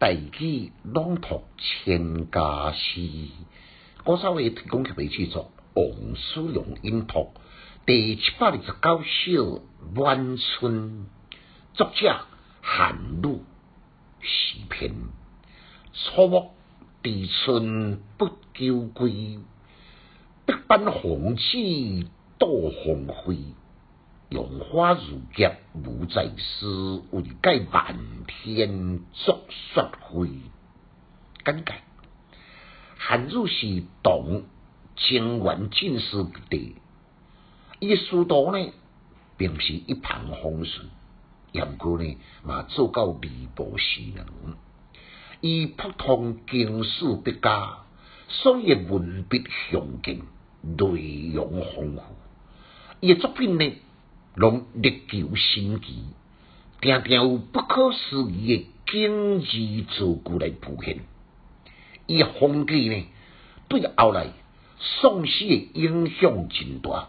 大举朗读千家诗，我稍微提供给你制作王叔荣音读第七百二十九首晚春，作者韩愈诗篇。初暮地春不久归，百般红紫多红辉。荣华如劫无在斯，为解漫天作雪灰。简介：韩愈是唐贞元进士第，伊书读呢，并不是一帆风顺，不过呢，嘛做到礼部侍郎。伊普通经史笔家，所以文笔雄劲，内容丰富。伊作品呢？拢力求新奇，定定有不可思议诶经济造句来浮现。伊诶风格呢，对后来宋诗诶影响真大。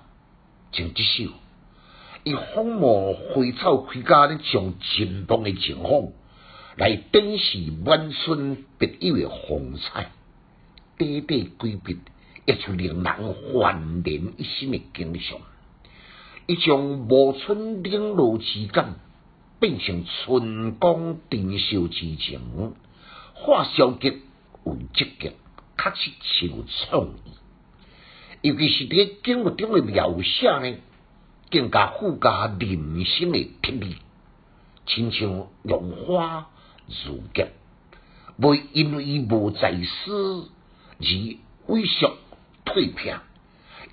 像这首，伊风魔花草开家咧，将前方诶情况来展示晚春别有诶风采，短短几笔，一出令人焕然一新诶景象。伊将暮春冷落之感变成春光珍秀之情，化消极为积极，确实是有创意。尤其是伫景物中的描写呢，更加附加人生的特力，亲像荣花如劫，未因为无在世而萎缩退平，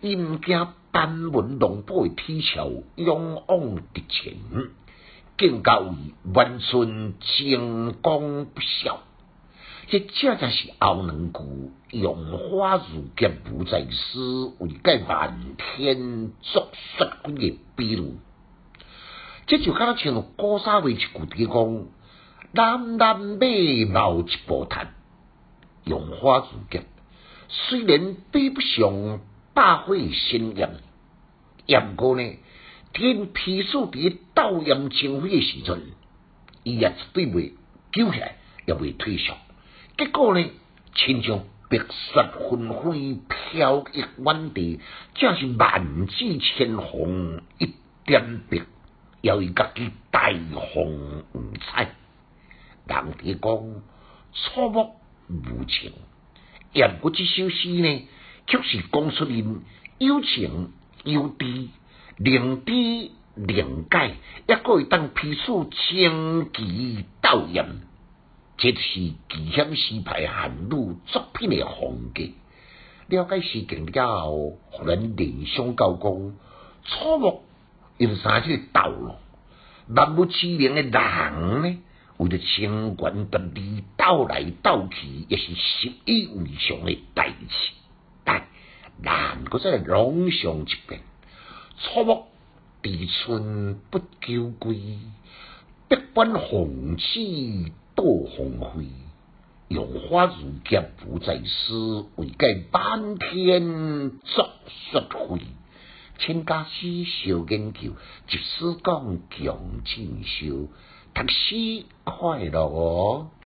伊毋惊。丹文龙波的体潮勇往直前，更加为万春精光不朽。这正正是后两句“荣华如劫不在诗，为解漫天作雪鬼”的比喻。这就敢若像高沙为一句地讲：“南南美貌一波叹，荣华如劫，虽然比不上。”大会新宴，不过呢，天批数伫斗艳情辉的时阵，伊也绝对袂救起来，也袂退缩。结果呢，亲像白雪纷飞，飘逸满地，正是万紫千红一点白，要伊家己大红五彩。人哋讲错目无情，也不过这首诗呢。却是讲出因有情有义、灵知灵解，一个会当批出清奇道艳，这是奇险诗牌韩愈作品的风格。了解事情了后，互人联想到讲，错误用啥去道路？万物之灵的人呢，为了清官得利，斗来斗去，也是习以为常的代志。难过再来朗诵一遍。初暮地春不久归，百般红紫多红辉。荣华如劫不在斯，为解漫天作雪灰。千家诗小研究，即使讲强进修，读书快乐哦。